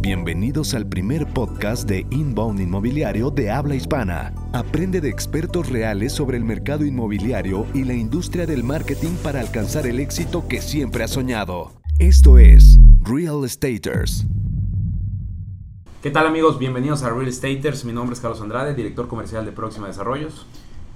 Bienvenidos al primer podcast de Inbound Inmobiliario de habla hispana. Aprende de expertos reales sobre el mercado inmobiliario y la industria del marketing para alcanzar el éxito que siempre has soñado. Esto es Real Estaters. ¿Qué tal amigos? Bienvenidos a Real Estaters. Mi nombre es Carlos Andrade, director comercial de Próxima Desarrollos.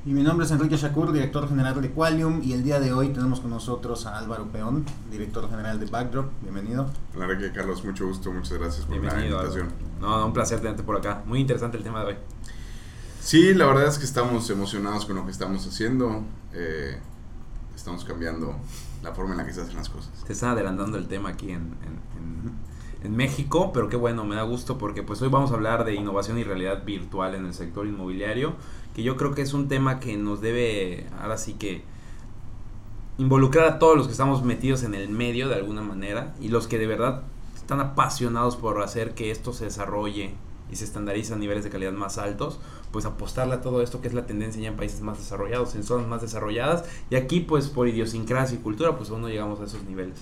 Y mi nombre es Enrique Shakur, director general de Qualium. Y el día de hoy tenemos con nosotros a Álvaro Peón, director general de Backdrop. Bienvenido. Hola Enrique, Carlos, mucho gusto, muchas gracias por Bienvenido. la invitación. No, no, un placer tenerte por acá. Muy interesante el tema de hoy. Sí, la verdad es que estamos emocionados con lo que estamos haciendo. Eh, estamos cambiando la forma en la que se hacen las cosas. Te están adelantando el tema aquí en, en- en- en México, pero qué bueno, me da gusto porque pues hoy vamos a hablar de innovación y realidad virtual en el sector inmobiliario, yo creo que es un tema que nos debe, ahora sí que, involucrar a todos los que estamos metidos en el medio de alguna manera y los que de verdad están apasionados por hacer que esto se desarrolle y se estandarice a niveles de calidad más altos, pues apostarle a todo esto que es la tendencia ya en países más desarrollados, en zonas más desarrolladas y aquí pues por idiosincrasia y cultura pues aún no llegamos a esos niveles.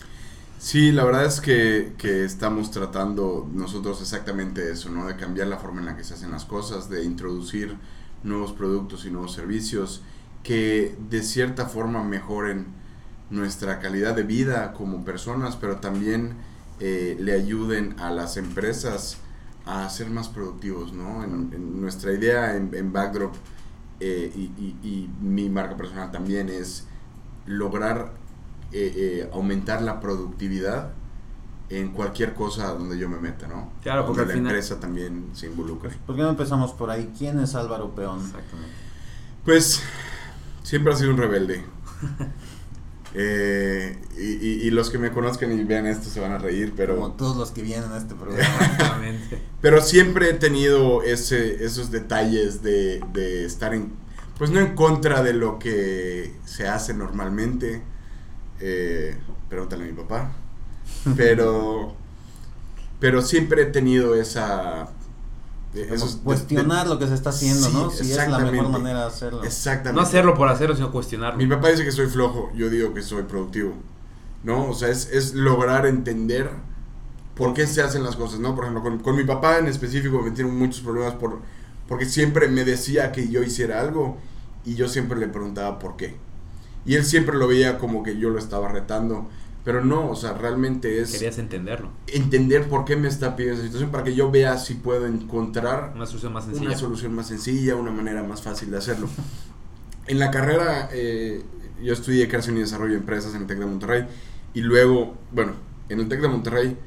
Sí, la verdad es que, que estamos tratando nosotros exactamente eso, ¿no? De cambiar la forma en la que se hacen las cosas, de introducir nuevos productos y nuevos servicios que de cierta forma mejoren nuestra calidad de vida como personas, pero también eh, le ayuden a las empresas a ser más productivos, ¿no? En, en nuestra idea en, en Backdrop eh, y, y- y mi marca personal también es lograr eh, eh, aumentar la productividad en cualquier cosa donde yo me meta, ¿no? Claro, porque donde la final- empresa también se involucre. ¿Por qué no empezamos por ahí? ¿Quién es Álvaro Peón? Exactamente. Pues siempre ha sido un rebelde. Eh, y, y- y los que me conozcan y vean esto se van a reír, Como pero, todos los que vienen a este programa. Exactamente. pero siempre he tenido ese, esos detalles de, de estar en, pues no en contra de lo que se hace normalmente. Eh, pregúntale a mi papá. Pero, pero siempre he tenido esa... Esos- cuestionar lo que se está haciendo, Sí, ¿no? Si es la mejor exactamente. manera de hacerlo. Exactamente. No hacerlo por hacerlo, sino cuestionarlo. Mi papá dice que soy flojo, yo digo que soy productivo. ¿No? O sea, es, es lograr entender por qué se hacen las cosas, ¿no? Por ejemplo, con, con mi papá en específico me tiene muchos problemas por, porque siempre me decía que yo hiciera algo y yo siempre le preguntaba por qué. Y él siempre lo veía como que yo lo estaba retando, pero no, o sea, realmente es Querías entenderlo. entender por qué me está pidiendo esa situación para que yo vea si puedo encontrar Una solución más sencilla. una solución más sencilla, una manera más fácil de hacerlo. en la carrera, eh, yo estudié creación y desarrollo de empresas en el TEC de Monterrey y luego, bueno, en el TEC de Monterrey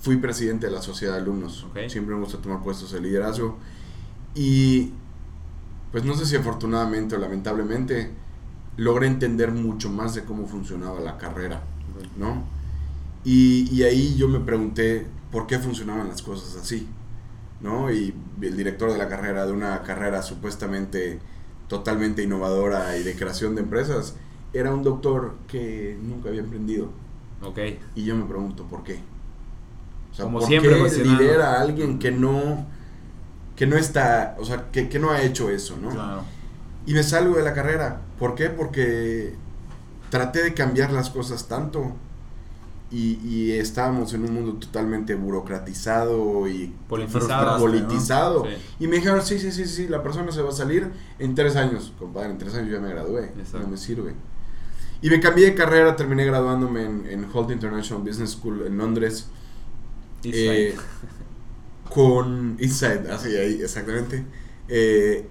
fui presidente de la sociedad de alumnos. Siempre me gusta tomar puestos de liderazgo y, pues no sé si afortunadamente o lamentablemente, logré entender mucho más de cómo funcionaba la carrera, ¿no? Y, y ahí yo me pregunté por qué funcionaban las cosas así, ¿no? Y el director de la carrera, de una carrera supuestamente totalmente innovadora y de creación de empresas, era un doctor que nunca había emprendido. Ok. Y yo me pregunto, ¿por qué? O sea, Como ¿por siempre, qué lidera a alguien que no, que no está, o sea, que, que no ha hecho eso, ¿no? Claro. Y me salgo de la carrera. ¿Por qué? Porque traté de cambiar las cosas tanto. Y, y estábamos en un mundo totalmente burocratizado y Politizado. Frustrado, politizado. ¿no? Sí. Y me dijeron, sí, sí, sí, sí, la persona se va a salir en tres años. Compadre, en tres años ya me gradué. Exacto. No me sirve. Y me cambié de carrera, terminé graduándome en, en Holt International Business School en Londres. Eh, con Eastside, así ahí, exactamente. Eh,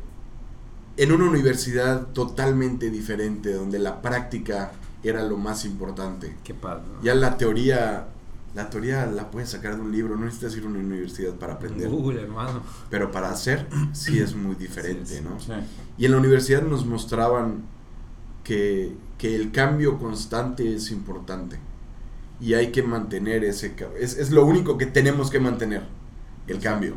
en una universidad totalmente diferente, donde la práctica era lo más importante. Qué padre. ¿no? Ya la teoría, la teoría la puedes sacar de un libro, no necesitas ir a una universidad para aprender. Google, hermano. Pero para hacer, sí es muy diferente, Sí, sí. ¿no? Sí. Y en la universidad nos mostraban que, que el cambio constante es importante. Y hay que mantener ese ca- es, es lo único que tenemos que mantener, el cambio,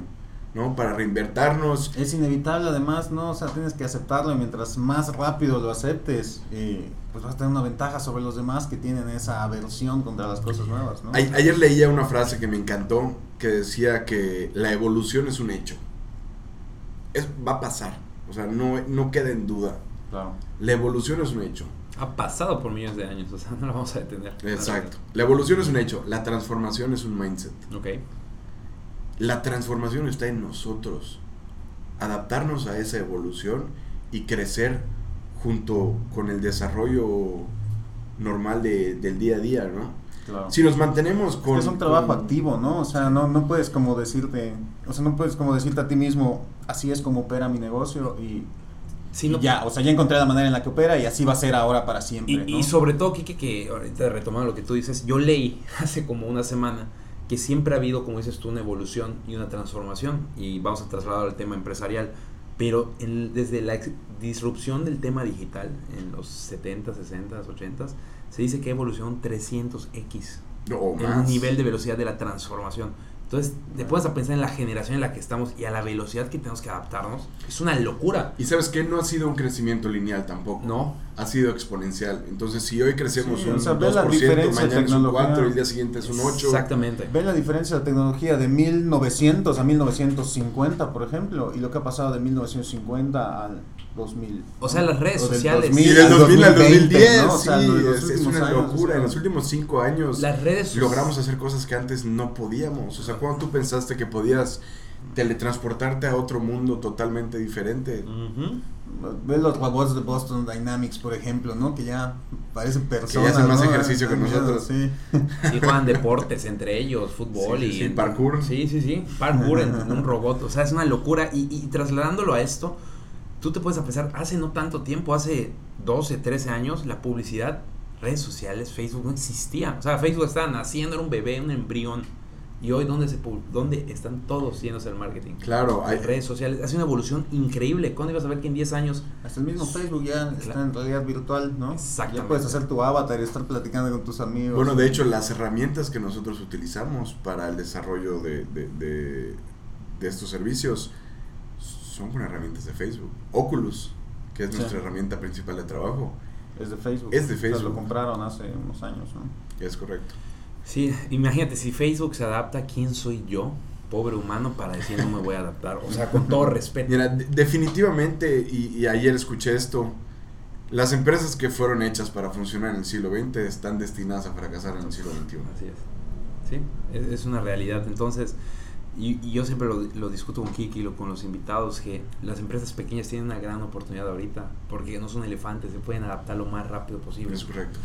¿no? Para reinvertirnos. Es inevitable además, ¿no? O sea, tienes que aceptarlo y mientras más rápido lo aceptes, eh, pues vas a tener una ventaja sobre los demás que tienen esa aversión contra las cosas nuevas, ¿no? Ayer leía una frase que me encantó, que decía que la evolución es un hecho. Es, va a pasar, o sea, no, no queda en duda. Claro. La evolución es un hecho. Ha pasado por millones de años, o sea, no lo vamos a detener. Exacto. La evolución es un hecho, la transformación es un mindset. Ok. La transformación está en nosotros. Adaptarnos a esa evolución y crecer junto con el desarrollo normal de, del día a día, ¿no? Claro. Si nos mantenemos Es con... que es un trabajo con- activo, ¿no? O sea, no, no puedes como decirte, o sea, no puedes como decirte a ti mismo, así es como opera mi negocio y, Sí, y no- ya, o sea, ya encontré la manera en la que opera y así va a ser ahora para siempre. Y, ¿no? y sobre todo, Kike, que ahorita retomando lo que tú dices, yo leí hace como una semana que siempre ha habido, como dices tú, una evolución y una transformación, y vamos a trasladar al tema empresarial, pero en- desde la disrupción del tema digital en los 70, 60, 80, se dice que evolución 300x, o el nivel de velocidad de la transformación. Entonces, te pones a pensar en la generación en la que estamos y a la velocidad que tenemos que adaptarnos. Es una locura. Y sabes que no ha sido un crecimiento lineal tampoco. No, Ha sido exponencial. Entonces, si hoy crecemos Sí, un o sea, ve 2%, la diferencia mañana es un tecnología. 4 y el día siguiente es un 8. Exactamente. Ve la diferencia de tecnología de 1900 a 1950, por ejemplo, y lo que ha pasado de 1950 al 2000. O sea, las redes sociales. 2000 Y del 2000 al 2020, 2010, ¿no? O sea, sí, los- los es, una años, locura. o sea, en los últimos 5 años Las redes logramos hacer cosas que antes no podíamos. O sea, cuando tú pensaste que podías teletransportarte a otro mundo totalmente diferente. Ujú. Ve los robots de Boston Dynamics, por ejemplo, ¿no? Que ya parecen personas. hacen más ¿no? ejercicio que nosotros. Sí. Y juegan deportes entre ellos, fútbol Sí, y sí, en- parkour. Sí, sí, sí, parkour en un robot, o sea, es una locura y, y trasladándolo a esto, tú te puedes pensar, hace no tanto tiempo, hace 12, 13 años, la publicidad, redes sociales, Facebook no existía, o sea, Facebook estaba naciendo, era un bebé, un embrión y hoy dónde se pu- dónde están todos yéndose al marketing. Claro, hay, redes sociales, hace una evolución increíble. ¿Cuándo ibas a ver que en 10 años Hasta el mismo Facebook ya está en realidad virtual, ¿no? Exactamente. Ya puedes hacer tu avatar y estar platicando con tus amigos. Bueno, de hecho, las herramientas que nosotros utilizamos para el desarrollo de, de- de- de estos servicios son con herramientas de Facebook. Oculus, que es Sí. nuestra herramienta principal de trabajo, es de Facebook. Es de O sea, Facebook. lo compraron hace unos años, ¿no? es correcto. Sí, imagínate, si Facebook se adapta, ¿quién soy yo, pobre humano, para decir no me voy a adaptar? O sea, con todo respeto. Mira, de- definitivamente, y, y ayer escuché esto, las empresas que fueron hechas para funcionar en el siglo XX están destinadas a fracasar en el siglo XXI. Así es. Sí, es, es una realidad. Entonces, y, y yo siempre lo, lo discuto con Kiki, lo, con los invitados, que las empresas pequeñas tienen una gran oportunidad ahorita, porque no son elefantes, se pueden adaptar lo más rápido posible. Es correcto.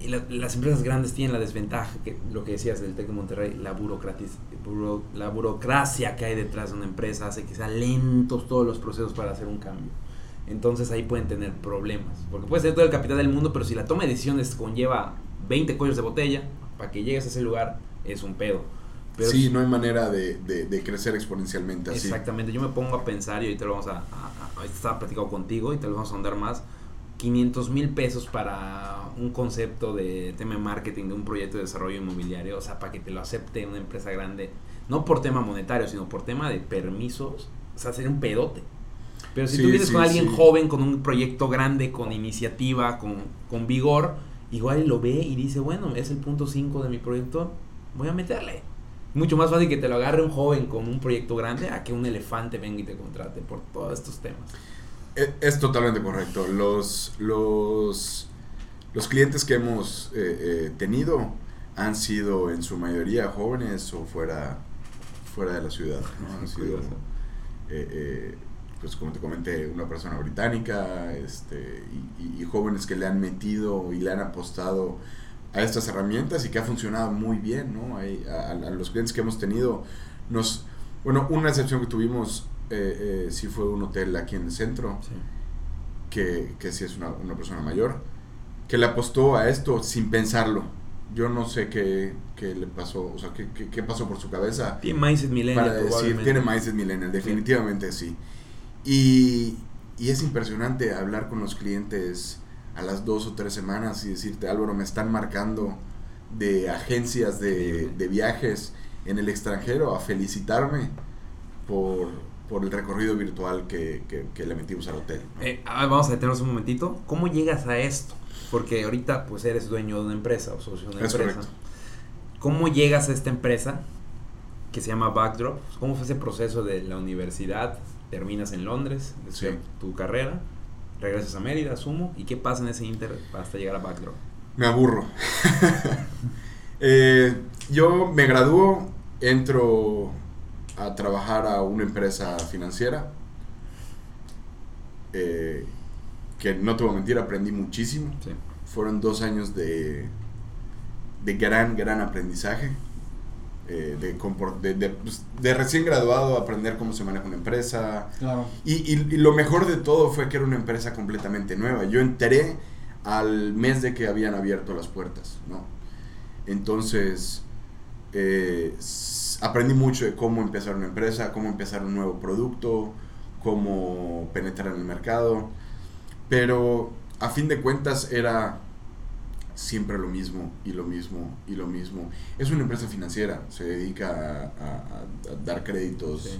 Y la- las empresas grandes tienen la desventaja, que lo que decías del TEC de Monterrey, la, burocratis, buro- la burocracia que hay detrás de una empresa hace que sean lentos todos los procesos para hacer un cambio. Entonces ahí pueden tener problemas. Porque puede ser todo el capital del mundo, pero si la toma de decisiones conlleva 20 cuellos de botella, para que llegues a ese lugar es un pedo. Pero sí, no hay manera de, de- de crecer exponencialmente así. Exactamente, yo me pongo a pensar y ahorita lo vamos a, a- a- ahorita estaba platicando contigo y te lo vamos a ahondar más. 500 mil pesos para un concepto de tema de marketing de un proyecto de desarrollo inmobiliario, o sea, para que te lo acepte una empresa grande, no por tema monetario, sino por tema de permisos, o sea, sería un pedote. Pero si Sí, tú vienes sí, con alguien sí. joven, con un proyecto grande, con iniciativa, con, con vigor, igual lo ve y dice, bueno, es el punto 5 de mi proyecto, voy a meterle. Mucho más fácil que te lo agarre un joven con un proyecto grande a que un elefante venga y te contrate por todos estos temas. E- Es, totalmente correcto. Los, los, los clientes que hemos eh, eh, tenido han sido en su mayoría jóvenes o fuera, fuera de la ciudad. ¿no? Han sido, eh, eh, pues como te comenté, una persona británica este, y, y- y jóvenes que le han metido y le han apostado a estas herramientas y que ha funcionado muy bien. ¿no? Hay- a, a los clientes que hemos tenido, nos, bueno, una excepción que tuvimos eh, eh, sí fue un hotel aquí en el centro Sí. que, que sí es una, una persona mayor, que le apostó a esto sin pensarlo. Yo no sé qué, qué le pasó, o sea, qué, qué- qué pasó por su cabeza Tiene mindset millennial para decir, tiene mindset millennial, definitivamente sí. Y, y es impresionante hablar con los clientes a las dos o tres semanas y decirte, Álvaro, me están marcando de agencias de, de viajes en el extranjero a felicitarme por, por el recorrido virtual que, que- que le metimos al hotel. ¿no? Eh, a ver, vamos a detenernos un momentito. ¿Cómo llegas a esto? Porque ahorita pues eres dueño de una empresa o socio de una Es empresa. correcto. ¿Cómo llegas a esta empresa que se llama Backdrop? ¿Cómo fue ese proceso de la universidad? Terminas en Londres, Sí. tu carrera regresas a Mérida, asumo, ¿y qué pasa en ese inter hasta llegar a Backdrop? Me aburro. Eh, yo me gradúo, entro a trabajar a una empresa financiera. eh, que no te voy a mentir, aprendí muchísimo. Sí. Fueron dos años de, de gran, gran aprendizaje. Eh, de, de, de, pues, de recién graduado, aprender cómo se maneja una empresa, Claro. y, y- y lo mejor de todo fue que era una empresa completamente nueva. Yo entré al mes de que habían abierto las puertas, ¿no? Entonces, eh, aprendí mucho de cómo empezar una empresa, cómo empezar un nuevo producto, cómo penetrar en el mercado. Pero a fin de cuentas era siempre lo mismo y lo mismo y lo mismo. Es una empresa financiera, se dedica a, a- a dar créditos. Sí.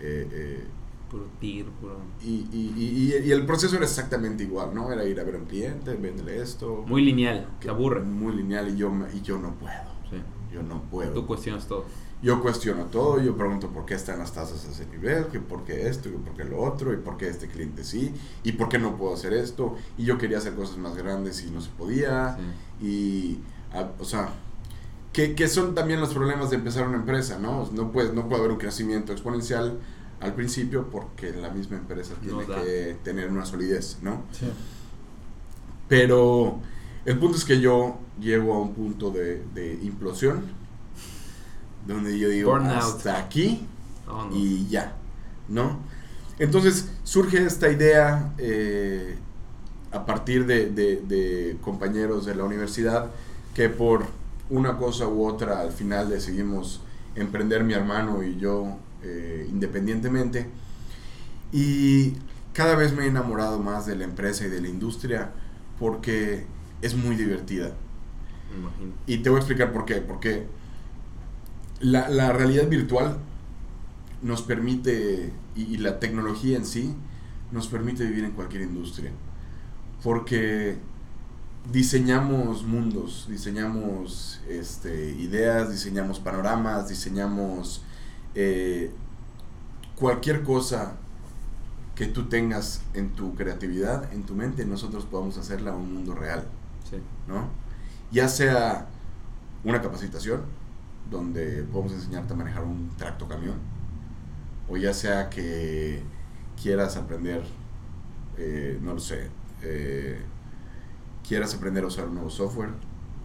eh, eh, Puro tir, puro... y, y, y, y- el proceso era exactamente igual, ¿no? Era ir a ver a un cliente, véndele esto. Muy lineal, que- te aburre. Muy lineal y yo, y yo no puedo. Sí. Yo no puedo. Tú cuestionas todo. Yo cuestiono todo, yo pregunto por qué están las tasas a ese nivel, que por qué esto, que por qué lo otro, y por qué este cliente sí, y por qué no puedo hacer esto, y yo quería hacer cosas más grandes y no se podía, Sí. y, ah, o sea, que, que son también los problemas de empezar una empresa, ¿no? No, puedes, no puede haber un crecimiento exponencial al principio porque la misma empresa tiene que tener una solidez, ¿no? Sí. Pero el punto es que yo llego a un punto de, de implosión, donde yo digo, Burnout. hasta aquí no. y ya, ¿no? Entonces surge esta idea eh, a partir de, de- de compañeros de la universidad que por una cosa u otra al final decidimos emprender mi hermano y yo eh, independientemente. Y cada vez me he enamorado más de la empresa y de la industria porque es muy divertida. Me imagino. Y te voy a explicar por qué. Porque la, la realidad virtual nos permite, y, y la tecnología en sí, nos permite vivir en cualquier industria. Porque diseñamos mundos, diseñamos este, ideas, diseñamos panoramas, diseñamos eh, cualquier cosa que tú tengas en tu creatividad, en tu mente, nosotros podamos hacerla a un mundo real. Sí. ¿no? Ya sea una capacitación, donde podemos enseñarte a manejar un tracto camión, o ya sea que quieras aprender, eh, no lo sé, eh, quieras aprender a usar un nuevo software,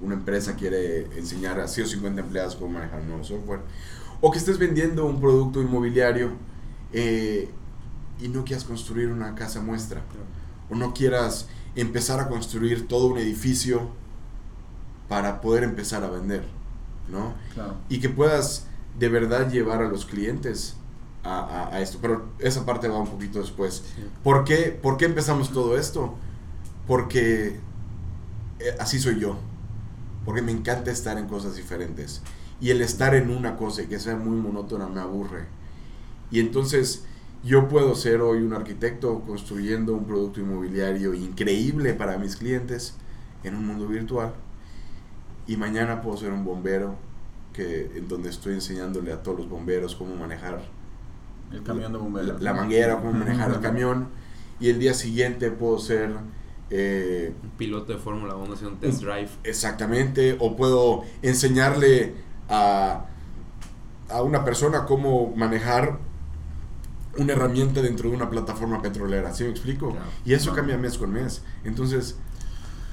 una empresa quiere enseñar a 100 o 50 empleados cómo manejar un nuevo software, o que estés vendiendo un producto inmobiliario eh, y no quieras construir una casa muestra o no quieras empezar a construir todo un edificio para poder empezar a vender, ¿no? Claro. Y que puedas de verdad llevar a los clientes a, a- a esto. Pero esa parte va un poquito después. Sí. ¿Por qué, por qué empezamos todo esto? Porque eh, así soy yo. Porque me encanta estar en cosas diferentes. Y el estar en una cosa y que sea muy monótona me aburre. Y entonces yo puedo ser hoy un arquitecto construyendo un producto inmobiliario increíble para mis clientes en un mundo virtual. Y mañana puedo ser un bombero que, en donde estoy enseñándole a todos los bomberos cómo manejar El camión de la, bomberos. la manguera, cómo manejar el camión. Y el día siguiente puedo ser eh, Un piloto de Fórmula 1 haciendo un test drive. exactamente, o puedo enseñarle a, a una persona cómo manejar una herramienta dentro de una plataforma petrolera, ¿sí me explico? Claro. Y eso cambia mes con mes. Entonces,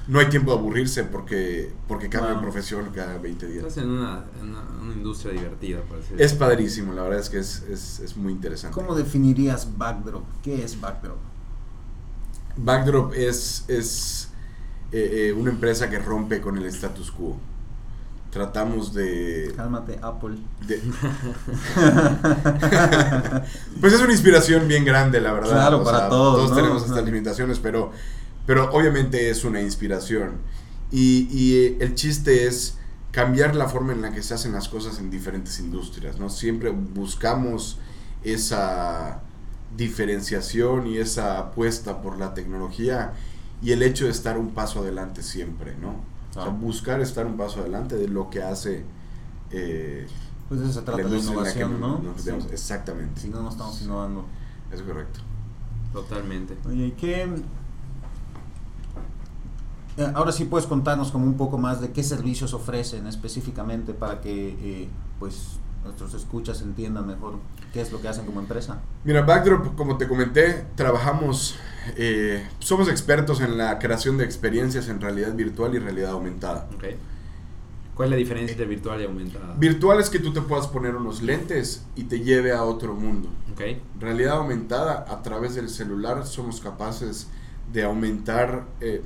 no hay tiempo de aburrirse porque, porque cambia de profesión cada 20 días. Estás en una, en una, una industria divertida, parece. Es padrísimo, la verdad es que es, es, es muy interesante. ¿Cómo definirías Backdrop? ¿Qué es Backdrop? Backdrop es, es eh, eh, una empresa que rompe con el status quo. Tratamos de... Cálmate, Apple. de- pues es una inspiración bien grande, la verdad. Claro, para todos, Todos ¿no? tenemos estas limitaciones, pero, pero obviamente es una inspiración. Y, y, eh, el chiste es cambiar la forma en la que se hacen las cosas en diferentes industrias, ¿no? Siempre buscamos esa diferenciación y esa apuesta por la tecnología y el hecho de estar un paso adelante siempre, ¿no? O sea, Claro. buscar estar un paso adelante de lo que hace eh, Pues de eso se trata que innovación, ¿no? Sí. Exactamente. Si no, no estamos innovando. Es correcto. Totalmente. Oye, ¿y qué, ahora sí puedes contarnos como un poco más de qué servicios ofrecen específicamente para que eh, pues nuestros escuchas entiendan mejor qué es lo que hacen como empresa. Mira, Backdrop, como te comenté, trabajamos, eh, somos expertos en la creación de experiencias en realidad virtual y realidad aumentada. Okay. ¿Cuál es la diferencia entre virtual y aumentada? Virtual es que tú te puedas poner unos lentes y te lleve a otro mundo. Okay. Realidad aumentada, a través del celular somos capaces de aumentar, eh,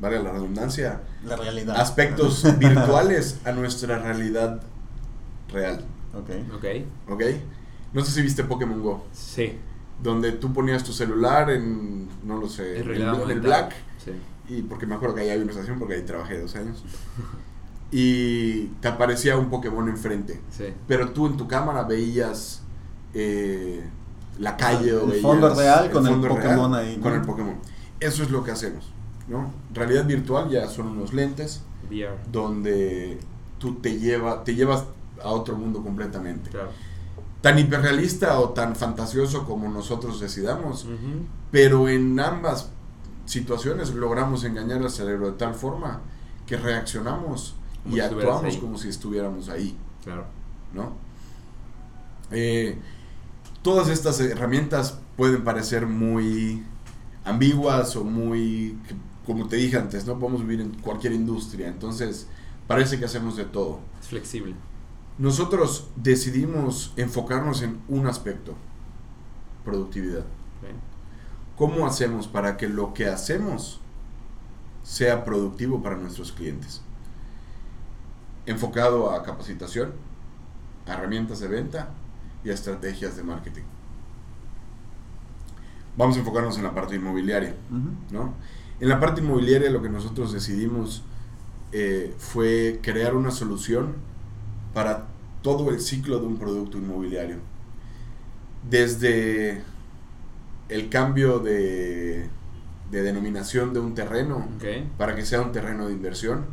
vale la redundancia, la realidad. aspectos virtuales a nuestra realidad real. Ok. Ok. ¿Ok? No sé si viste Pokémon Go. Sí. Donde tú ponías tu celular en, no lo sé, En el, en el. Black. Sí. Y porque me acuerdo que ahí había una estación porque ahí trabajé dos años. Y te aparecía un Pokémon enfrente. Sí. Pero tú en tu cámara veías eh, la calle o El veías fondo real con el Pokémon ahí, Con el Pokémon. Eso es lo que hacemos. ¿No? Realidad virtual ya son unos lentes VR. donde tú te, lleva, te llevas a otro mundo completamente. Claro. Tan hiperrealista o tan fantasioso como nosotros decidamos, pero en ambas situaciones logramos engañar al cerebro de tal forma que reaccionamos Como y si actuamos como si estuviéramos ahí, Claro. ¿no? Eh, todas estas herramientas pueden parecer muy ambiguas o muy, como te dije antes, no podemos vivir en cualquier industria, entonces parece que hacemos de todo. Es flexible. Nosotros decidimos enfocarnos en un aspecto, productividad. ¿Cómo hacemos para que lo que hacemos sea productivo para nuestros clientes? Enfocado a capacitación, a herramientas de venta y a estrategias de marketing. Vamos a enfocarnos en la parte inmobiliaria. ¿no? En la parte inmobiliaria lo que nosotros decidimos eh, fue crear una solución para todo el ciclo de un producto inmobiliario. Desde el cambio de, de denominación de un terreno para que sea un terreno de inversión,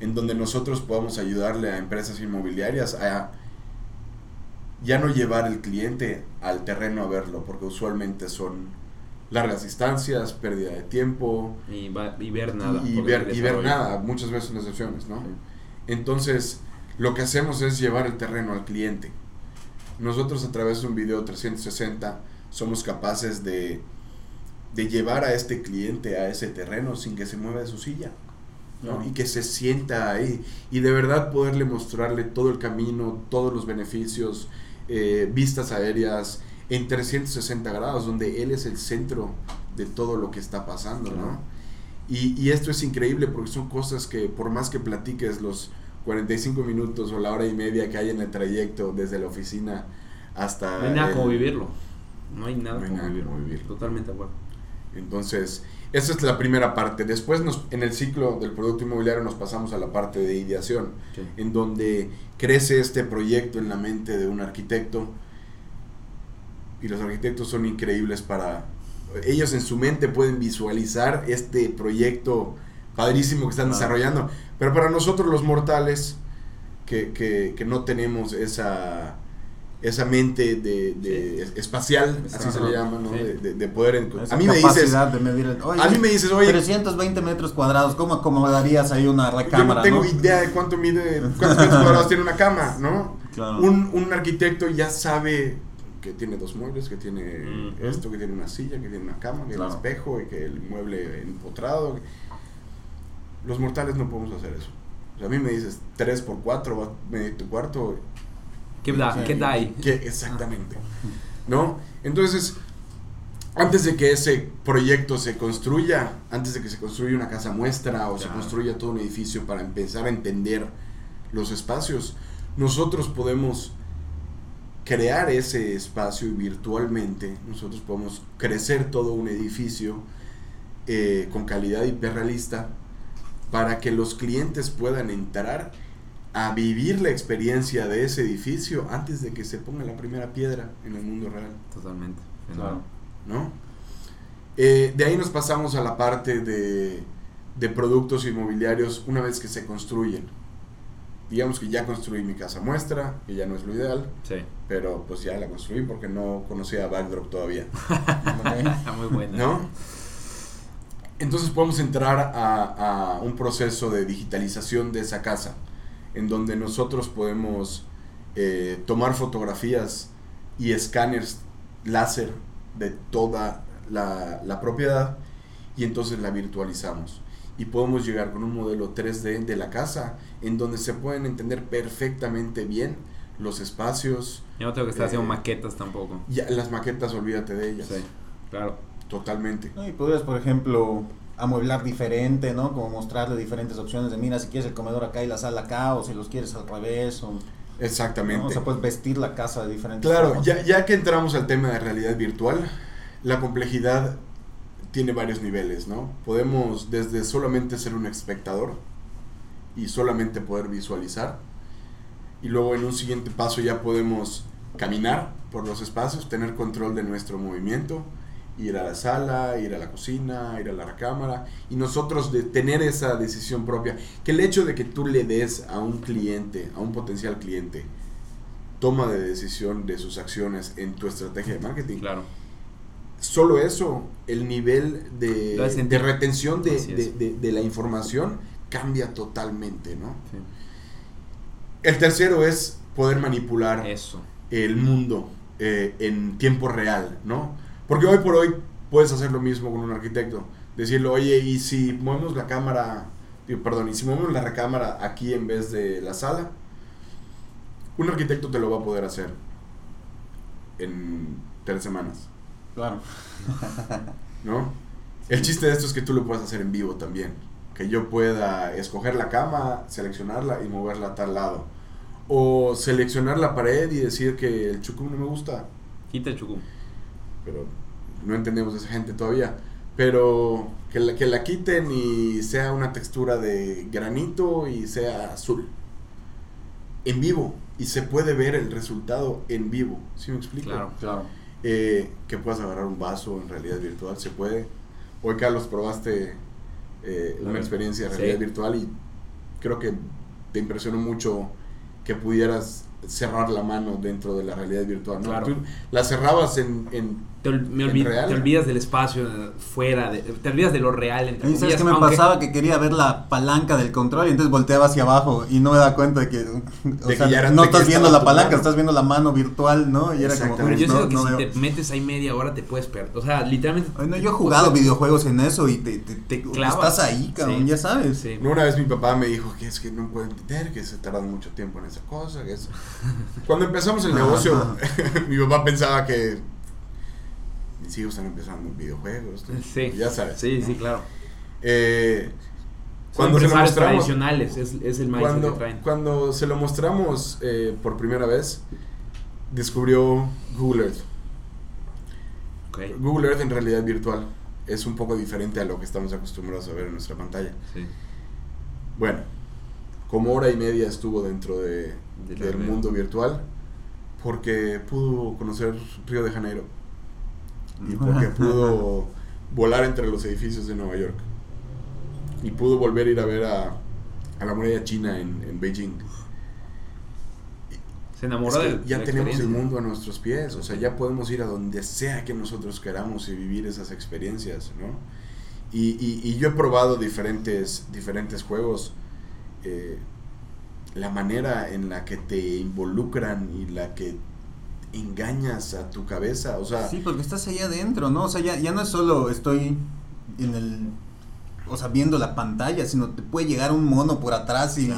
en donde nosotros podamos ayudarle a empresas inmobiliarias a ya no llevar el cliente al terreno a verlo, porque usualmente son largas distancias, pérdida de tiempo, Y, va- y ver nada. y, ver, y ver nada, muchas veces son excepciones, ¿no? Sí. Entonces, lo que hacemos es llevar el terreno al cliente. Nosotros a través de un video 360 somos capaces de, de llevar a este cliente a ese terreno sin que se mueva de su silla. ¿no? Y que se sienta ahí. Y de verdad poderle mostrarle todo el camino, todos los beneficios, eh, vistas aéreas en 360 grados, donde él es el centro de todo lo que está pasando, ¿no? Claro. Y, y esto es increíble porque son cosas que por más que platiques los 45 minutos o la hora y media que hay en el trayecto desde la oficina hasta... No hay nada el- como vivirlo. No hay nada, No hay como, nada vivirlo. como vivirlo. Totalmente de acuerdo. Entonces, esa es la primera parte. Después nos, en el ciclo del producto inmobiliario nos pasamos a la parte de ideación, en donde crece este proyecto en la mente de un arquitecto. Y los arquitectos son increíbles para... Ellos en su mente pueden visualizar este proyecto padrísimo que están desarrollando. Pero para nosotros los mortales, que, que- que no tenemos esa, esa mente de, de es- espacial, así se le llama, ¿no? Sí. de, de- de poder... a mí me dices... capacidad de medir el- oye, A mí me dices, oye, 320 metros cuadrados, ¿cómo acomodarías ahí una yo recámara? no tengo no? idea de cuánto mide, cuántos metros cuadrados tiene una cama, ¿no? Claro. Un, un arquitecto ya sabe que tiene dos muebles, que tiene esto, que tiene una silla, que tiene una cama, que Claro. el espejo, y que el mueble empotrado. Los mortales no podemos hacer eso. O sea, a mí me dices 3 por 4 va a medir tu cuarto. ¿Qué da? ¿Qué da ahí? ¿Qué? Exactamente. ¿No? Entonces, antes de que ese proyecto se construya, antes de que se construya una casa muestra o se Claro. construya todo un edificio para empezar a entender los espacios, nosotros podemos crear ese espacio y virtualmente nosotros podemos crecer todo un edificio eh, con calidad hiperrealista para que los clientes puedan entrar a vivir la experiencia de ese edificio antes de que se ponga la primera piedra en el mundo real, Totalmente. Claro. ¿no? Eh, de ahí nos pasamos a la parte de, de productos inmobiliarios una vez que se construyen. Digamos que ya construí mi casa muestra, que ya no es lo ideal, Sí. pero pues ya la construí porque no conocía a Backdrop todavía. Está muy buena. ¿no? Entonces podemos entrar a, a un proceso de digitalización de esa casa, en donde nosotros podemos eh, tomar fotografías y escáneres láser de toda la, la propiedad y entonces la virtualizamos y podemos llegar con un modelo 3D de la casa en donde se pueden entender perfectamente bien los espacios. Yo no tengo que estar haciendo eh, maquetas tampoco. Ya, las maquetas, olvídate de ellas. Sí, claro. Totalmente. y podrías, por ejemplo, amueblar diferente, ¿no? Como mostrarle diferentes opciones de, mira, si quieres el comedor acá y la sala acá, o si los quieres al revés, o... Exactamente. O sea, puedes vestir la casa de diferentes Claro, ya, ya que entramos al tema de realidad virtual, la complejidad tiene varios niveles, ¿no? Podemos desde solamente ser un espectador y solamente poder visualizar. Y luego en un siguiente paso ya podemos caminar por los espacios, tener control de nuestro movimiento, ir a la sala, ir a la cocina, ir a la recámara y nosotros de tener esa decisión propia, que el hecho de que tú le des a un cliente, a un potencial cliente, toma de decisión de sus acciones en tu estrategia de marketing. Claro solo eso, el nivel de, de retención de, de, de, la información cambia totalmente, ¿no? El tercero es poder manipular eso. el mundo eh, en tiempo real, ¿no? Porque hoy por hoy puedes hacer lo mismo con un arquitecto. Decirle, oye, ¿y si movemos la cámara, perdón, y si movemos la recámara aquí en vez de la sala? Un arquitecto te lo va a poder hacer en tres semanas. Claro. ¿No? El chiste de esto es que tú lo puedes hacer en vivo también. Que yo pueda escoger la cama, seleccionarla y moverla a tal lado. O seleccionar la pared y decir que el chucum no me gusta. Quita el chucum. Pero no entendemos a esa gente todavía. Pero que la, que la quiten y sea una textura de granito y sea azul. En vivo. Y se puede ver el resultado en vivo. ¿Sí me explico? Claro, claro. Eh, que puedas agarrar un vaso en realidad virtual, se puede. Hoy, Carlos, probaste eh, una experiencia de realidad virtual y creo que te impresionó mucho que pudieras cerrar la mano dentro de la realidad virtual. ¿no? la cerrabas en, en te, me te, olvidas del espacio fuera, de, te olvidas de lo real. Entre ¿Sabes qué me pasaba? Que quería ver la palanca del control y entonces volteaba hacia abajo y no me daba cuenta de que, o sea, no estás viendo la palanca, estás viendo la mano virtual, ¿no? Y era como... Pero yo que si te metes ahí media hora te puedes perder, o sea, literalmente... yo he jugado videojuegos en eso y te, te, estás ahí, cabrón, ya sabes. Una vez mi papá me dijo que es que no puedo entender, que se tarda mucho tiempo en esa cosa, que es... Cuando empezamos el negocio, mi papá pensaba que mis hijos están empezando videojuegos. Sí. Ya sabes. Sí, sí, claro. Eh, cuando se lo mostramos, tradicionales, es, es el cuando, que traen. Cuando se lo mostramos eh, por primera vez, descubrió Google Earth. Okay. Google Earth en realidad virtual es un poco diferente a lo que estamos acostumbrados a ver en nuestra pantalla. Sí. Bueno, como hora y media estuvo dentro de, de del mundo virtual porque pudo conocer Río de Janeiro y porque pudo volar entre los edificios de Nueva York y pudo volver a ir a ver a, a la muralla china en, en Beijing. Se enamoró de Ya tenemos el mundo a nuestros pies, o sea, ya podemos ir a donde sea que nosotros queramos y vivir esas experiencias, ¿no? Y, y, y yo he probado diferentes, diferentes juegos. Eh, la manera en la que te involucran y la que engañas a tu cabeza, o sea... Sí, porque estás ahí adentro, ¿no? O sea, ya, ya no es solo estoy en el... O sea, viendo la pantalla, sino te puede llegar un mono por atrás y,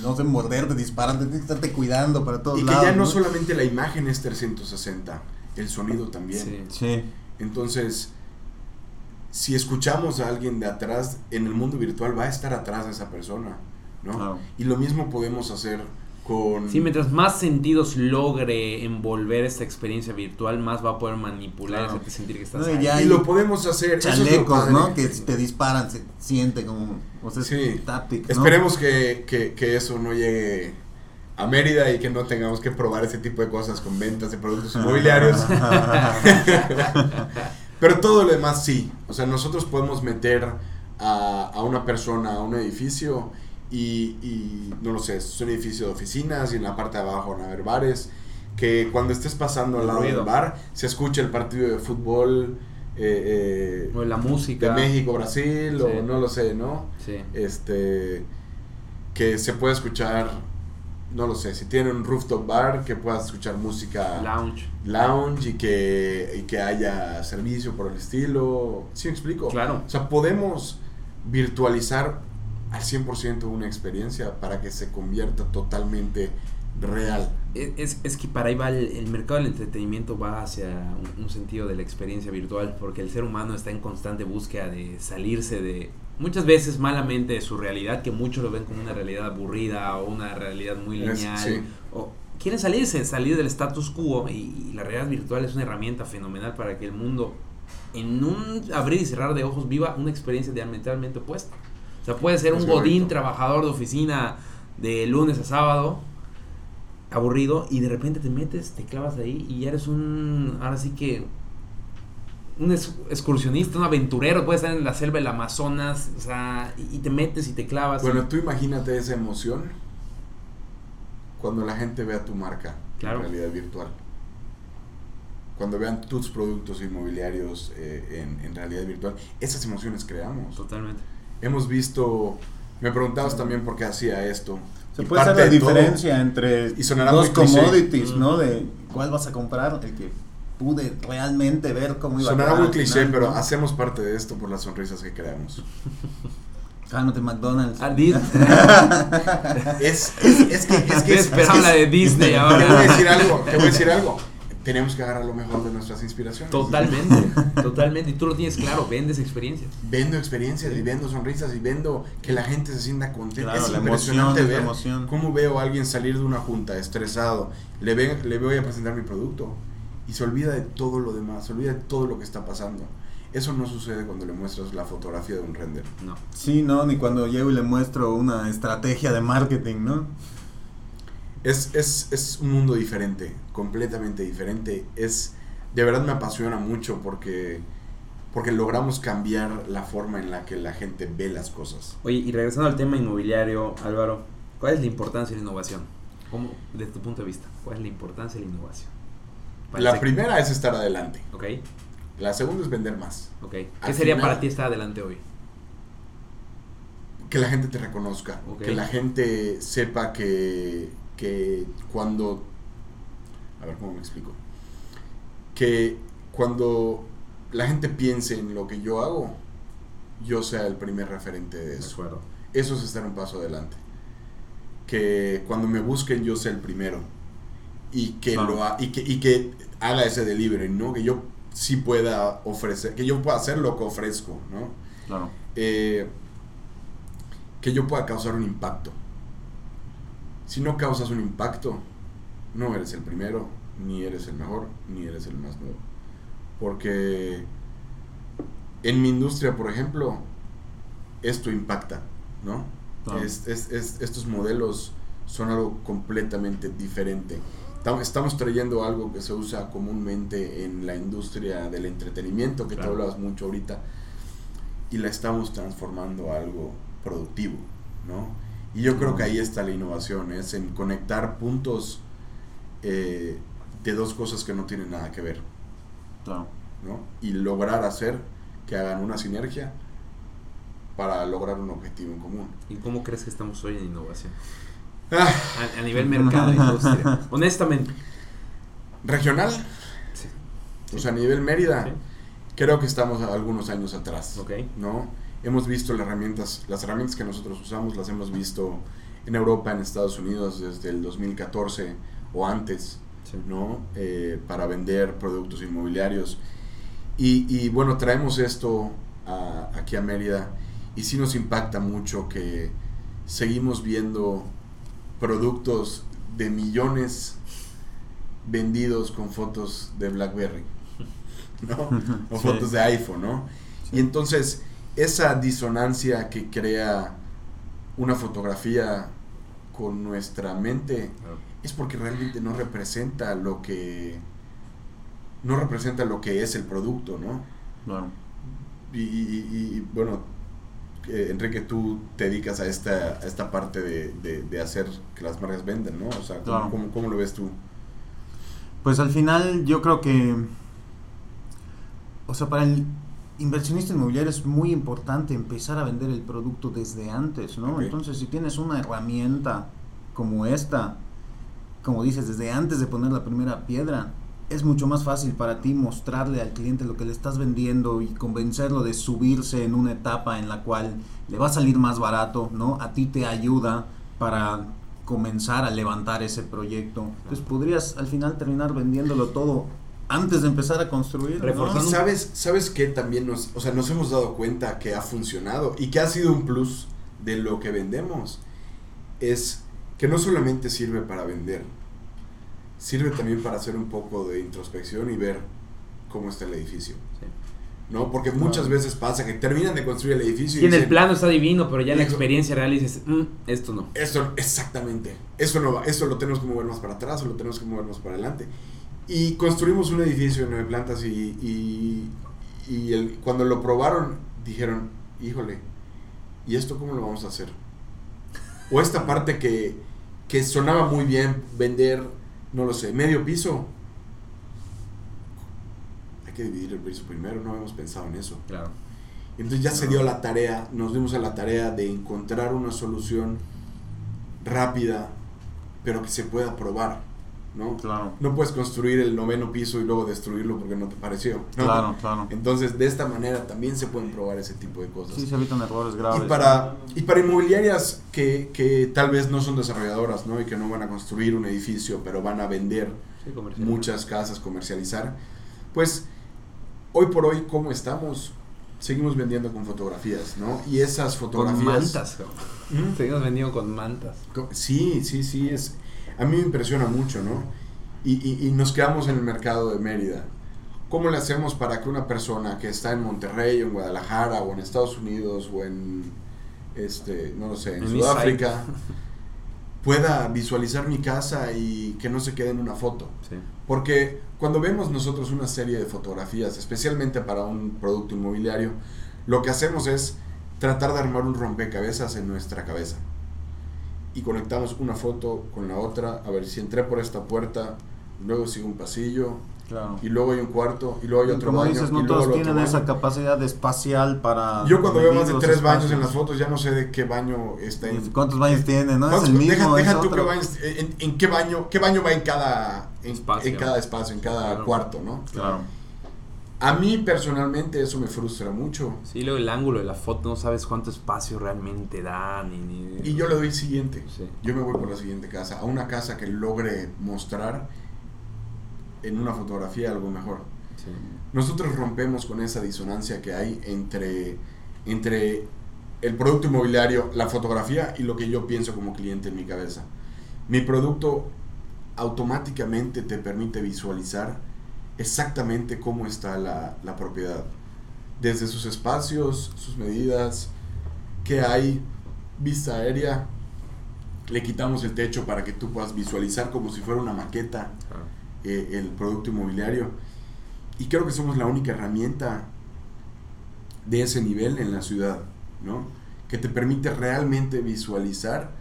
no sé, morderte, dispararte, tienes que estarte cuidando para todos lados. Y que ya no, solamente la imagen es 360, el sonido también. Sí. Entonces, si escuchamos a alguien de atrás, en el mundo virtual va a estar atrás de esa persona, ¿no? Y lo mismo podemos hacer Sí, mientras más sentidos logre envolver esta experiencia virtual, más va a poder manipular y hacerte sentir que estás ahí. y lo podemos hacer. Chalecos, ¿no? Que te disparan, se siente como. O sea, sí. Esperemos que, que, eso no llegue a Mérida y que no tengamos que probar ese tipo de cosas con ventas de productos inmobiliarios. Pero todo lo demás sí. O sea, nosotros podemos meter a, a una persona a un edificio y, no lo sé, es un edificio de oficinas y en la parte de abajo van a haber bares. Que cuando estés pasando al lado del bar se escucha el partido de fútbol eh, o la música. De México, Brasil, o no lo sé, ¿no? Sí. Este, que se puede escuchar, no lo sé, si tiene un rooftop bar, que puedas escuchar música. Lounge. Lounge y que, y que haya servicio por el estilo. ¿Sí me explico? Claro. O sea, podemos virtualizar al 100% una experiencia para que se convierta totalmente real. Es, es que para ahí va el, mercado del entretenimiento va hacia un, sentido de la experiencia virtual, porque el ser humano está en constante búsqueda de salirse de, muchas veces malamente, de su realidad, que muchos lo ven como una realidad aburrida o una realidad muy lineal. O quieren salirse, salir del status quo y, la realidad virtual es una herramienta fenomenal para que el mundo, en un abrir y cerrar de ojos, viva una experiencia diametralmente opuesta. O sea, puede ser un godín trabajador de oficina de lunes a sábado aburrido y de repente te metes, te clavas ahí y ya eres un, ahora sí que, un excursionista, un aventurero, puedes estar en la selva del Amazonas, o sea, y, te metes y te clavas. Bueno, tú imagínate esa emoción cuando la gente vea tu marca en realidad virtual. Cuando vean tus productos inmobiliarios eh, en, en realidad virtual, esas emociones creamos. Totalmente. Hemos visto, me preguntabas también por qué hacía esto. Se puede hacer la diferencia entre dos commodities, ¿no? De cuál vas a comprar, el que pude realmente ver cómo iba Sonará muy cliché, pero hacemos parte de esto por las sonrisas que creamos. Cálmate, McDonald's. Ah, Disney. es, es, es, que. Es que es, habla de Disney ahora. Te voy a decir algo. Te voy a decir algo tenemos que agarrar lo mejor de nuestras inspiraciones. Totalmente, totalmente. Y tú lo tienes claro, vendes experiencias. Vendo experiencias y vendo sonrisas y vendo que la gente se sienta contenta. es impresionante ver cómo veo a alguien salir de una junta estresado, le, ve, le voy a presentar mi producto y se olvida de todo lo demás, se olvida de todo lo que está pasando. Eso no sucede cuando le muestras la fotografía de un render. No. Sí, no, ni cuando llego y le muestro una estrategia de marketing, ¿no? Es, es, es un mundo diferente, completamente diferente. Es, de verdad me apasiona mucho porque, porque logramos cambiar la forma en la que la gente ve las cosas. Oye, y regresando al tema inmobiliario, Álvaro, ¿cuál es la importancia de la innovación? ¿Cómo, desde tu punto de vista, cuál es la importancia de la innovación? la primera es estar adelante. Ok. La segunda es vender más. Ok. ¿Qué sería para ti estar adelante hoy? Que la gente te reconozca. Que la gente sepa que, que cuando... A ver cómo me explico. Que cuando la gente piense en lo que yo hago, yo sea el primer referente de eso. Eso es estar un paso adelante. Que cuando me busquen yo sea el primero. Y que, lo y que, y que haga ese delivery, ¿no? Que yo sí pueda ofrecer, que yo pueda hacer lo que ofrezco, ¿no? Claro. Eh, que yo pueda causar un impacto. Si no causas un impacto, no eres el primero, ni eres el mejor, ni eres el más nuevo. Porque en mi industria, por ejemplo, esto impacta, ¿no? estos modelos son algo completamente diferente. Estamos trayendo algo que se usa comúnmente en la industria del entretenimiento, que te hablas mucho ahorita, y la estamos transformando a algo productivo, ¿no? Y yo creo que ahí está la innovación, es en conectar puntos eh, de dos cosas que no tienen nada que ver. Claro. ¿no? Y lograr hacer que hagan una sinergia para lograr un objetivo en común. ¿Y cómo crees que estamos hoy en innovación? Ah. A, nivel mercado e industria. Honestamente. Regional. Sí. O sea, a nivel Mérida. Creo que estamos algunos años atrás. Ok. ¿No? Hemos visto las herramientas, las herramientas que nosotros usamos, las hemos visto en Europa, en Estados Unidos desde el 2014 o antes, ¿no? Eh, para vender productos inmobiliarios. Y, bueno, traemos esto aquí a Mérida y sí nos impacta mucho que seguimos viendo productos de millones vendidos con fotos de BlackBerry, ¿no? O fotos de iPhone, ¿no? Y entonces esa disonancia que crea una fotografía con nuestra mente es porque realmente no representa lo que no representa lo que es el producto, ¿no? Y, bueno, eh, Enrique, tú te dedicas a esta, a esta parte de, hacer que las marcas venden, ¿no? O sea, ¿cómo, lo ves tú? Pues al final yo creo que o sea, para el inversionista inmobiliario es muy importante empezar a vender el producto desde antes, ¿no? Entonces, si tienes una herramienta como esta, como dices, desde antes de poner la primera piedra, es mucho más fácil para ti mostrarle al cliente lo que le estás vendiendo y convencerlo de subirse en una etapa en la cual le va a salir más barato, ¿no? A ti te ayuda para comenzar a levantar ese proyecto. Entonces podrías al final terminar vendiéndolo todo antes de empezar a construir. ¿no? Y sabes, sabes que también nos, o sea, nos hemos dado cuenta que ha funcionado y que ha sido un plus de lo que vendemos. Es que no solamente sirve para vender, sirve también para hacer un poco de introspección y ver cómo está el edificio. Sí. ¿No? Porque muchas veces pasa que terminan de construir el edificio Sí, y en el plano está divino, pero ya en la experiencia real dices, "Mm, esto no. Esto, exactamente. Eso no va. Esto lo tenemos que mover más para atrás o lo tenemos que mover más para adelante. Y construimos un edificio de nueve plantas y, y, y el- cuando lo probaron dijeron, híjole, ¿y esto cómo lo vamos a hacer? O esta parte que, que sonaba muy bien, vender, no lo sé, medio piso. Hay que dividir el piso primero, no habíamos pensado en eso. Claro. Entonces ya se dio la tarea, nos dimos a la tarea de encontrar una solución rápida, pero que se pueda probar, ¿no? Claro, No puedes construir el noveno piso y luego destruirlo porque no te pareció. ¿no? claro, claro. Entonces de esta manera también se pueden probar ese tipo de cosas. Sí, se evitan errores graves. y, para, y para inmobiliarias que, que tal vez no son desarrolladoras, ¿no? Y que no van a construir un edificio, pero van a vender Sí, muchas casas, comercializar. Pues hoy por hoy, ¿cómo estamos? Seguimos vendiendo con fotografías, ¿no? Y esas Con fotografías... mantas. cabrón. ¿Mm? Seguimos vendiendo con mantas. Sí, sí, sí, es... A mí me impresiona mucho, ¿no? Y, y- y nos quedamos en el mercado de Mérida. ¿Cómo le hacemos para que una persona que está en Monterrey o en Guadalajara o en Estados Unidos o en, este, no lo sé, en En Sudáfrica pueda visualizar mi casa y que no se quede en una foto? Sí. Porque cuando vemos nosotros una serie de fotografías, especialmente para un producto inmobiliario, lo que hacemos es tratar de armar un rompecabezas en nuestra cabeza. Y conectamos una foto con la otra, a ver si entré por esta puerta, luego sigo un pasillo, Claro. y luego hay un cuarto, y luego hay otro Como baño, dices, y no luego todos tienen baño. esa capacidad espacial para. Yo cuando veo más de tres baños en las fotos ya no sé de qué baño está en... ¿Cuántos baños tiene? ¿No? Es ¿Cuántos- el mismo. deja deja tú qué baños- en, en qué baño, qué baño va en cada, en, Espacio. en cada espacio, en cada Claro. cuarto, ¿no? Claro. A mí personalmente eso me frustra mucho. Sí, luego el ángulo de la foto no sabes cuánto espacio realmente da ni, ni- Y yo le doy el siguiente. Sí. Yo me voy por la siguiente casa. A una casa que logre mostrar en una fotografía algo mejor. Sí. Nosotros rompemos con esa disonancia que hay entre, entre el producto inmobiliario, la fotografía y lo que yo pienso como cliente en mi cabeza. Mi producto automáticamente te permite visualizar exactamente cómo está la, la propiedad. Desde sus espacios, sus medidas, qué hay, vista aérea. Le quitamos el techo para que tú puedas visualizar como si fuera una maqueta Claro. eh, el producto inmobiliario. Y creo que somos la única herramienta de ese nivel en la ciudad, ¿no? Que te permite realmente visualizar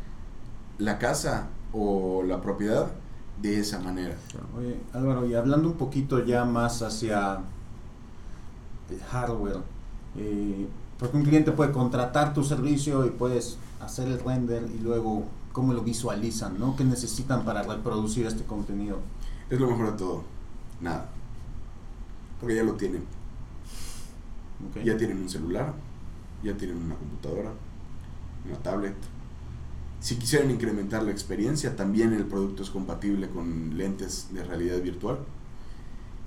la casa o la propiedad de esa manera. Oye, Álvaro, y hablando un poquito ya más hacia el hardware, eh, porque un cliente puede contratar tu servicio y puedes hacer el render y luego cómo lo visualizan, ¿no? ¿Qué necesitan para reproducir este contenido? Es lo mejor de todo. Nada. Porque ya lo tienen. Ya tienen un celular, ya tienen una computadora, una tablet. Si quisieran incrementar la experiencia, también el producto es compatible con lentes de realidad virtual.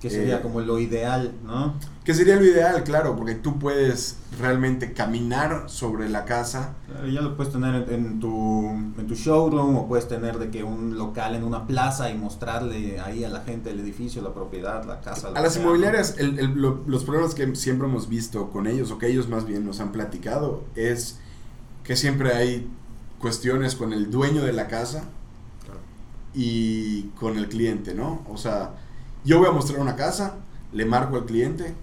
Que sería eh, como lo ideal, ¿no? Que sería lo ideal, claro, porque tú puedes realmente caminar sobre la casa. Claro, ya lo puedes tener en, tu, en tu showroom o puedes tener de que un local en una plaza y mostrarle ahí a la gente el edificio, la propiedad, la casa. A las inmobiliarias, el- el- lo- los problemas que siempre hemos visto con ellos, o que ellos más bien nos han platicado, es que siempre hay cuestiones con el dueño de la casa Claro. y con el cliente, ¿no? O sea, yo voy a mostrar una casa, le marco al cliente,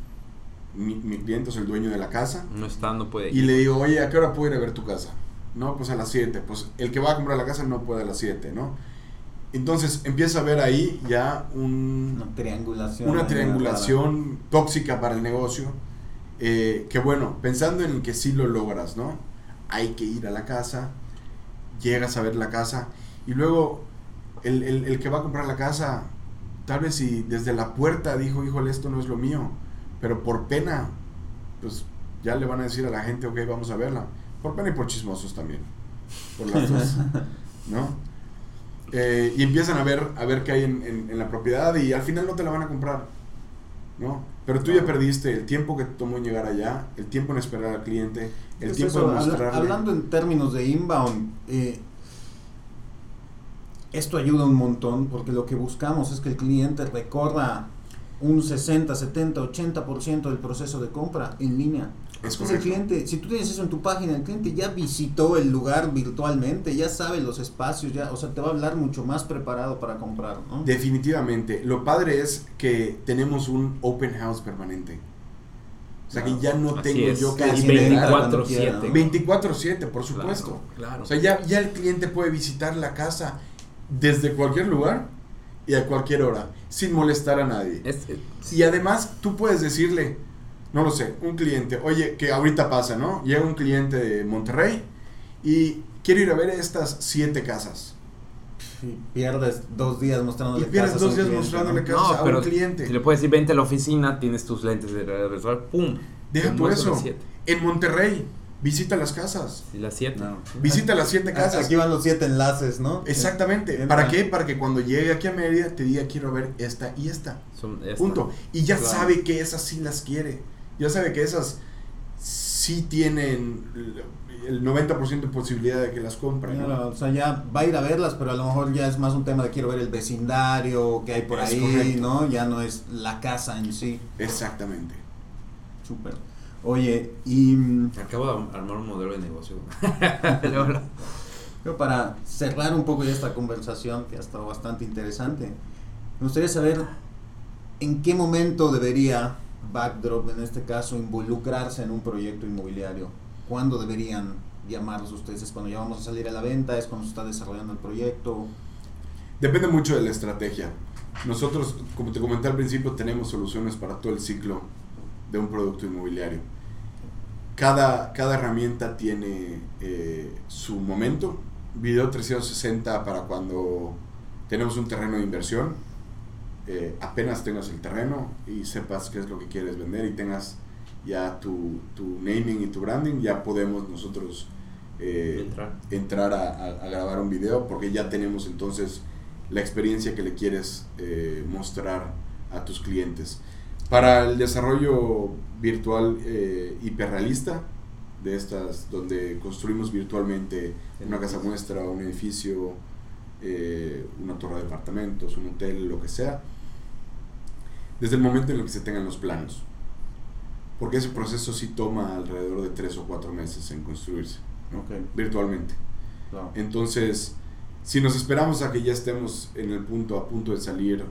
mi, mi cliente es el dueño de la casa, No está, no puede y le digo, oye, ¿a qué hora puedo ir a ver tu casa? No, pues a las 7. Pues el que va a comprar la casa no puede a las 7, ¿no? Entonces empieza a ver ahí ya un, Una triangulación. una triangulación tóxica para el negocio. eh, que bueno, pensando en que sí lo logras, ¿no? Hay que ir a la casa, llegas a ver la casa y luego el, el- el que va a comprar la casa, tal vez si desde la puerta dijo, híjole, esto no es lo mío, pero por pena, pues ya le van a decir a la gente, ok, vamos a verla. Por pena y por chismosos también. Por las dos, ¿no? Eh, y empiezan a ver, a ver qué hay en, en- en la propiedad y al final no te la van a comprar, ¿no? Pero tú ya perdiste el tiempo que tomó en llegar allá, el tiempo en esperar al cliente, el Es tiempo eso, de mostrarle. hablando en términos de inbound, eh, esto ayuda un montón porque lo que buscamos es que el cliente recorra un 60, 70, 80% del proceso de compra en línea. Es Entonces el cliente, si tú tienes eso en tu página, el cliente ya visitó el lugar virtualmente, ya sabe los espacios, ya, o sea, te va a hablar mucho más preparado para comprar, ¿no? Definitivamente. Lo padre es que tenemos un open house permanente. O sea que ya no Así tengo es. yo que Casi esperar. cuando quiera, 24/7. ¿no? 24/7, por supuesto. Claro. O sea, ya, ya el cliente puede visitar la casa desde cualquier lugar y a cualquier hora, sin molestar a nadie. Es- es- Y además tú puedes decirle, no lo sé, un cliente, oye, que ahorita pasa, ¿no? Llega un cliente de Monterrey y quiero ir a ver estas siete casas. Y pierdes dos días mostrándole Y pierdes casas a dos un días cliente, mostrándole ¿no? casas no, a pero un cliente. si le puedes decir, vente a la oficina, tienes tus lentes de realidad virtual, pum. Deja por eso. las siete. En Monterrey, visita las casas. Y las siete. No. Visita las siete casas. Aquí van los siete enlaces, ¿no? Exactamente. Entra. ¿Para qué? Para que cuando llegue aquí a Mérida te diga quiero ver esta y esta. Son esta. Punto. Y ya Claro. sabe que esas sí las quiere. Ya sabe que esas sí tienen el 90% de posibilidad de que las compren. ¿no? Claro, o sea, ya va a ir a verlas, pero a lo mejor ya es más un tema de quiero ver el vecindario que hay por Es ahí, correcto. ¿no? Ya no es la casa en sí. Exactamente. Súper. Oye, y mm, Acabo de armar un modelo de negocio. creo para cerrar un poco ya esta conversación, que ha estado bastante interesante, me gustaría saber en qué momento debería Backdrop, en este caso, involucrarse en un proyecto inmobiliario. ¿Cuándo deberían llamarlos ustedes? ¿Es cuando ya vamos a salir a la venta? ¿Es cuando se está desarrollando el proyecto? Depende mucho de la estrategia. Nosotros, como te comenté al principio, tenemos soluciones para todo el ciclo de un producto inmobiliario. Cada, cada herramienta tiene eh, su momento. Video 360 para cuando tenemos un terreno de inversión. Eh, apenas tengas el terreno y sepas qué es lo que quieres vender y tengas ya tu, tu naming y tu branding, ya podemos nosotros eh, Entrar. entrar a, a- a grabar un video porque ya tenemos entonces la experiencia que le quieres eh, mostrar a tus clientes. Para el desarrollo virtual hiperrealista, de estas donde construimos virtualmente una casa muestra, un edificio, eh, una torre de departamentos, un hotel, lo que sea, desde el momento en el que se tengan los planos. Porque ese proceso sí toma alrededor de tres o cuatro meses en construirse, virtualmente. Entonces, si nos esperamos a que ya estemos en el punto a punto de salir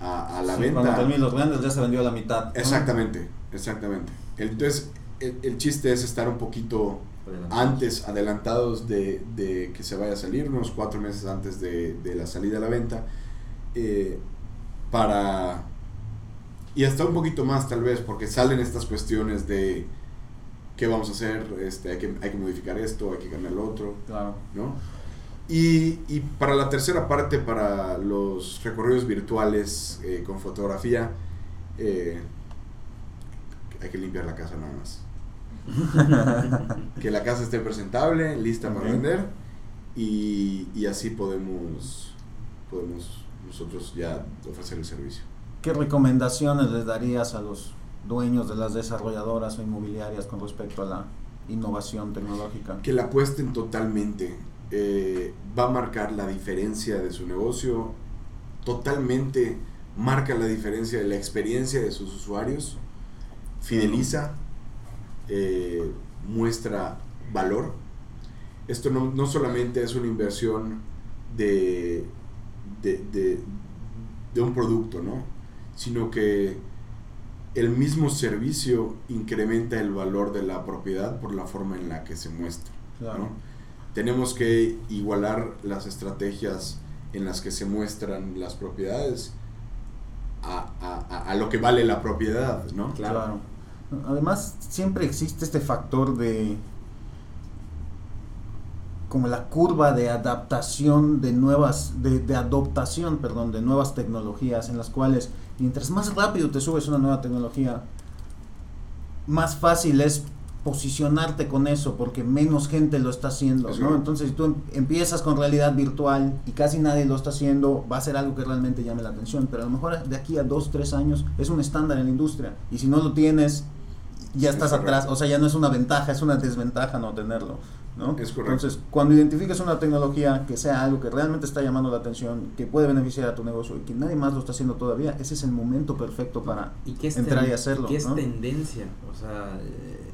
a, a la Sí, venta. Cuando terminen los grandes ya se vendió a la mitad. ¿no? Exactamente, exactamente. Entonces, el, el chiste es estar un poquito Antes, adelantados de, de que se vaya a salir, unos cuatro meses antes de, de la salida a la venta, eh, para... Y hasta un poquito más tal vez, porque salen estas cuestiones de qué vamos a hacer, este, hay, que, hay que modificar esto, hay que cambiar lo otro, Claro. ¿no? Y, y para la tercera parte, para los recorridos virtuales eh, con fotografía, eh, hay que limpiar la casa nada más. que la casa esté presentable, lista para Ok. vender y, y así podemos, podemos nosotros ya ofrecer el servicio. ¿Qué recomendaciones les darías a los dueños de las desarrolladoras o inmobiliarias con respecto a la innovación tecnológica? Que la apuesten totalmente. eh, va a marcar la diferencia de su negocio, totalmente marca la diferencia de la experiencia de sus usuarios, fideliza, eh, muestra valor. Esto no, no solamente es una inversión de, de, de- de un producto, ¿no? sino que el mismo servicio incrementa el valor de la propiedad por la forma en la que se muestra. Claro. ¿no? Tenemos que igualar las estrategias en las que se muestran las propiedades a, a, a lo que vale la propiedad, ¿no? Claro. Además, siempre existe este factor de como la curva de adaptación de nuevas, de, de, adoptación, perdón, de nuevas tecnologías en las cuales mientras más rápido te subes una nueva tecnología, más fácil es posicionarte con eso porque menos gente lo está haciendo, ¿no? Entonces, si tú empiezas con realidad virtual y casi nadie lo está haciendo, va a ser algo que realmente llame la atención, pero a lo mejor de aquí a dos, tres años es un estándar en la industria y si no lo tienes, ya estás atrás, o sea, ya no es una ventaja, es una desventaja no tenerlo. ¿no? Es correcto. Entonces, cuando identifiques una tecnología que sea algo que realmente está llamando la atención, que puede beneficiar a tu negocio y que nadie más lo está haciendo todavía, ese es el momento perfecto para ¿Y qué es entrar y hacerlo. ¿Qué es ¿no? tendencia? O sea, eh,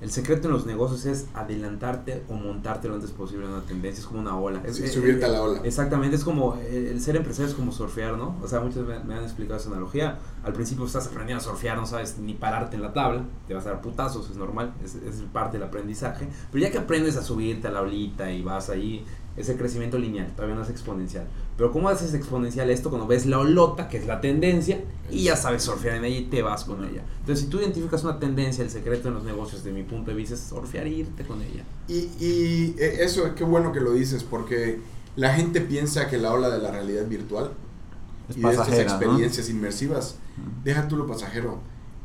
el secreto en los negocios es adelantarte o montarte lo antes posible en una tendencia, es como una ola. Es, Sí, es- subirte a eh, la ola. Exactamente, es como eh, el ser empresario es como surfear, ¿no? O sea, muchos me, me han explicado esa analogía. Al principio estás aprendiendo a surfear, no sabes ni pararte en la tabla, te vas a dar putazos, es normal, es, es parte del aprendizaje. Pero ya que aprendes a subirte a la olita y vas ahí, es el crecimiento lineal, todavía no es exponencial. Pero ¿cómo haces exponencial esto cuando ves la olota, que es la tendencia, y ya sabes surfear en ella y te vas con ella? Entonces, si tú identificas una tendencia, el secreto en los negocios, de mi punto de vista, es surfear e irte con ella. Y, y eh, eso, qué bueno que lo dices, porque la gente piensa que la ola de la realidad virtual Es y de estas experiencias inmersivas, deja tú lo pasajero,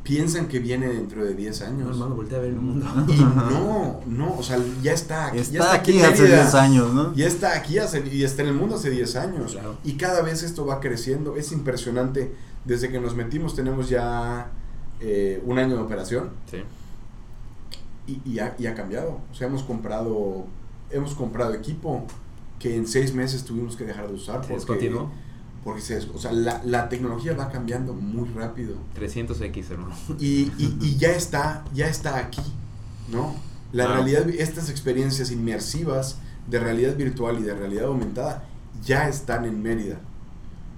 piensan que viene dentro de 10 No, años. hermano, voltea a ver el mundo. Y no, no, o sea, ya está aquí. Está, ya está aquí hace Mérida. 10 años, ¿no? Ya está aquí hace, y está en el mundo hace 10 años. Claro. Y cada vez esto va creciendo. Es impresionante. Desde que nos metimos tenemos ya eh, un año de operación Sí. y, y ha, y ha cambiado. O sea, hemos comprado, hemos comprado equipo que en seis meses tuvimos que dejar de usar. ¿Se Porque, descontinuó? Porque se, o sea, la, la tecnología va cambiando muy rápido. 300X, hermano. Y, y, y ya está, ya está aquí, ¿no? La realidad, estas experiencias inmersivas de realidad virtual y de realidad aumentada ya están en Mérida.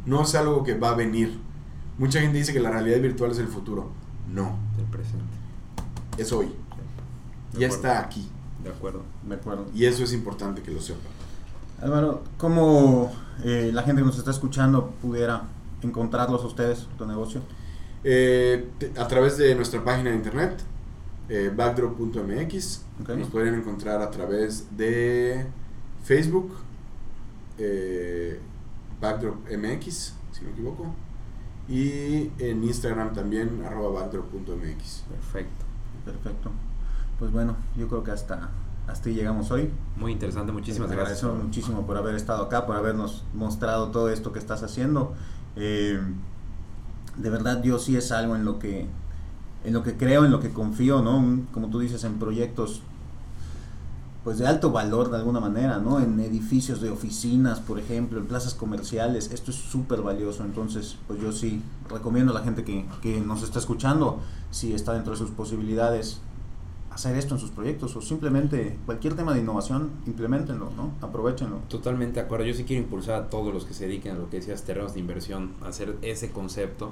No es algo que va a venir. Mucha gente dice que la realidad virtual es el futuro. No, El presente. es hoy. De Ya acuerdo. está aquí. De acuerdo. De acuerdo. Y eso es importante que lo sepan. Álvaro, ¿cómo eh, la gente que nos está escuchando pudiera encontrarlos a ustedes, tu negocio? Eh, a través de nuestra página de internet, eh, backdrop.mx, Ok. nos podrían encontrar a través de Facebook, eh, backdropmx, si no me equivoco, y en Instagram también, arroba backdrop.mx. Perfecto. Perfecto. Pues bueno, yo creo que hasta, hasta ahí llegamos hoy. Muy interesante, muchísimas Te gracias. agradezco muchísimo por haber estado acá, por habernos mostrado todo esto que estás haciendo. Eh, de verdad, yo sí es algo en lo que en lo que creo, en lo que confío, ¿no? Como tú dices, en proyectos pues de alto valor de alguna manera, ¿no? En edificios de oficinas, por ejemplo, en plazas comerciales, esto es súper valioso, entonces pues yo sí recomiendo a la gente que, que nos está escuchando, si está dentro de sus posibilidades, hacer esto en sus proyectos o simplemente cualquier tema de innovación, implementenlo, ¿no? Aprovechenlo. Totalmente de acuerdo. Yo sí quiero impulsar a todos los que se dediquen a lo que decías, terrenos de inversión, a hacer ese concepto,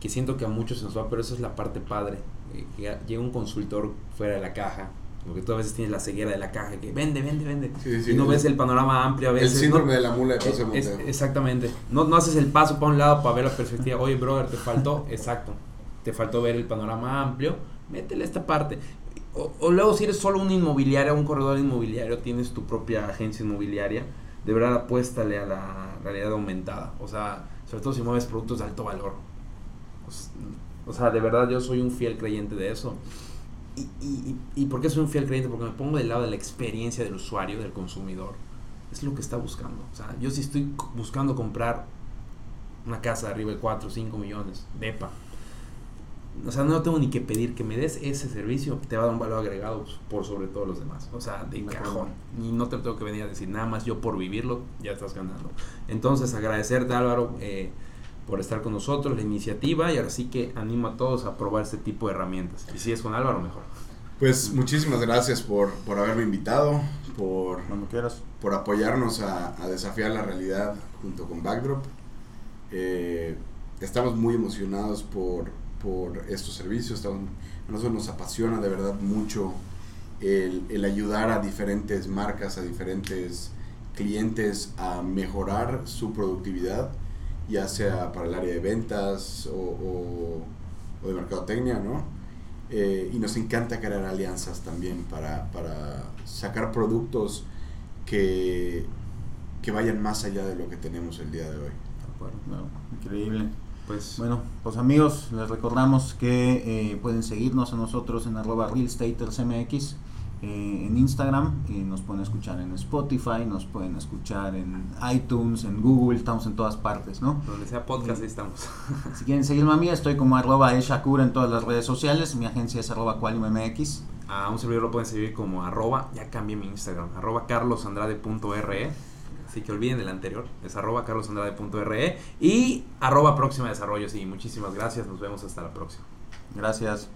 que siento que a muchos se nos va, pero eso es la parte padre. eh, que llega un consultor fuera de la caja, porque tú a veces tienes la ceguera de la caja, que vende, vende, vende, Sí, sí, sí. y no ves el panorama amplio a El veces. síndrome ¿no? de la mula de José Es- Montero. exactamente. No, no haces el paso para un lado para ver la perspectiva. Oye, brother, te faltó, exacto. Te faltó ver el panorama amplio. Métele esta parte. O, luego, si eres solo una inmobiliaria, un corredor inmobiliario, tienes tu propia agencia inmobiliaria, de verdad apuéstale a la realidad aumentada. O sea, sobre todo si mueves productos de alto valor. O s- O sea, de verdad yo soy un fiel creyente de eso. ¿Y, y, y por qué soy un fiel creyente? Porque me pongo del lado de la experiencia del usuario, del consumidor. Es lo que está buscando. O sea, yo si estoy buscando comprar una casa de arriba de 4 o 5 millones, de EPA. O sea, no tengo ni que pedir que me des ese servicio, te va a dar un valor agregado por sobre todos los demás. O sea, de cajón. Y no te tengo que venir a decir nada más yo por vivirlo, ya estás ganando. Entonces, agradecerte Álvaro eh, por estar con nosotros, la iniciativa, y ahora sí que animo a todos a probar este tipo de herramientas. Y si es con Álvaro, mejor. Pues muchísimas gracias por, por haberme invitado, por Cuando quieras. por apoyarnos a, a desafiar la realidad junto con Backdrop. Eh, estamos muy emocionados por, por estos servicios. A nosotros nos apasiona de verdad mucho el, ayudar a diferentes marcas, a diferentes clientes a mejorar su productividad, ya sea para el área de ventas o, de mercadotecnia, ¿no? Eh, y nos encanta crear alianzas también para, sacar productos que, que vayan más allá de lo que tenemos el día de hoy. increíble. Pues, bueno, pues amigos, les recordamos que eh, pueden seguirnos a nosotros en arroba realstatersmx eh, en Instagram, y nos pueden escuchar en Spotify, nos pueden escuchar en iTunes, en Google, estamos en todas partes, ¿no? Donde sea podcast, ahí estamos. Si quieren seguirme a mí, estoy como arroba eshakura en todas las redes sociales, mi agencia es arroba qualiummx. A un servidor lo pueden seguir como arroba, ya cambié mi Instagram, arroba carlosandrade.re. Así que olviden el anterior, es arroba carlosandrade.re y arroba próxima desarrollo. Sí, muchísimas gracias, nos vemos hasta la próxima. Gracias.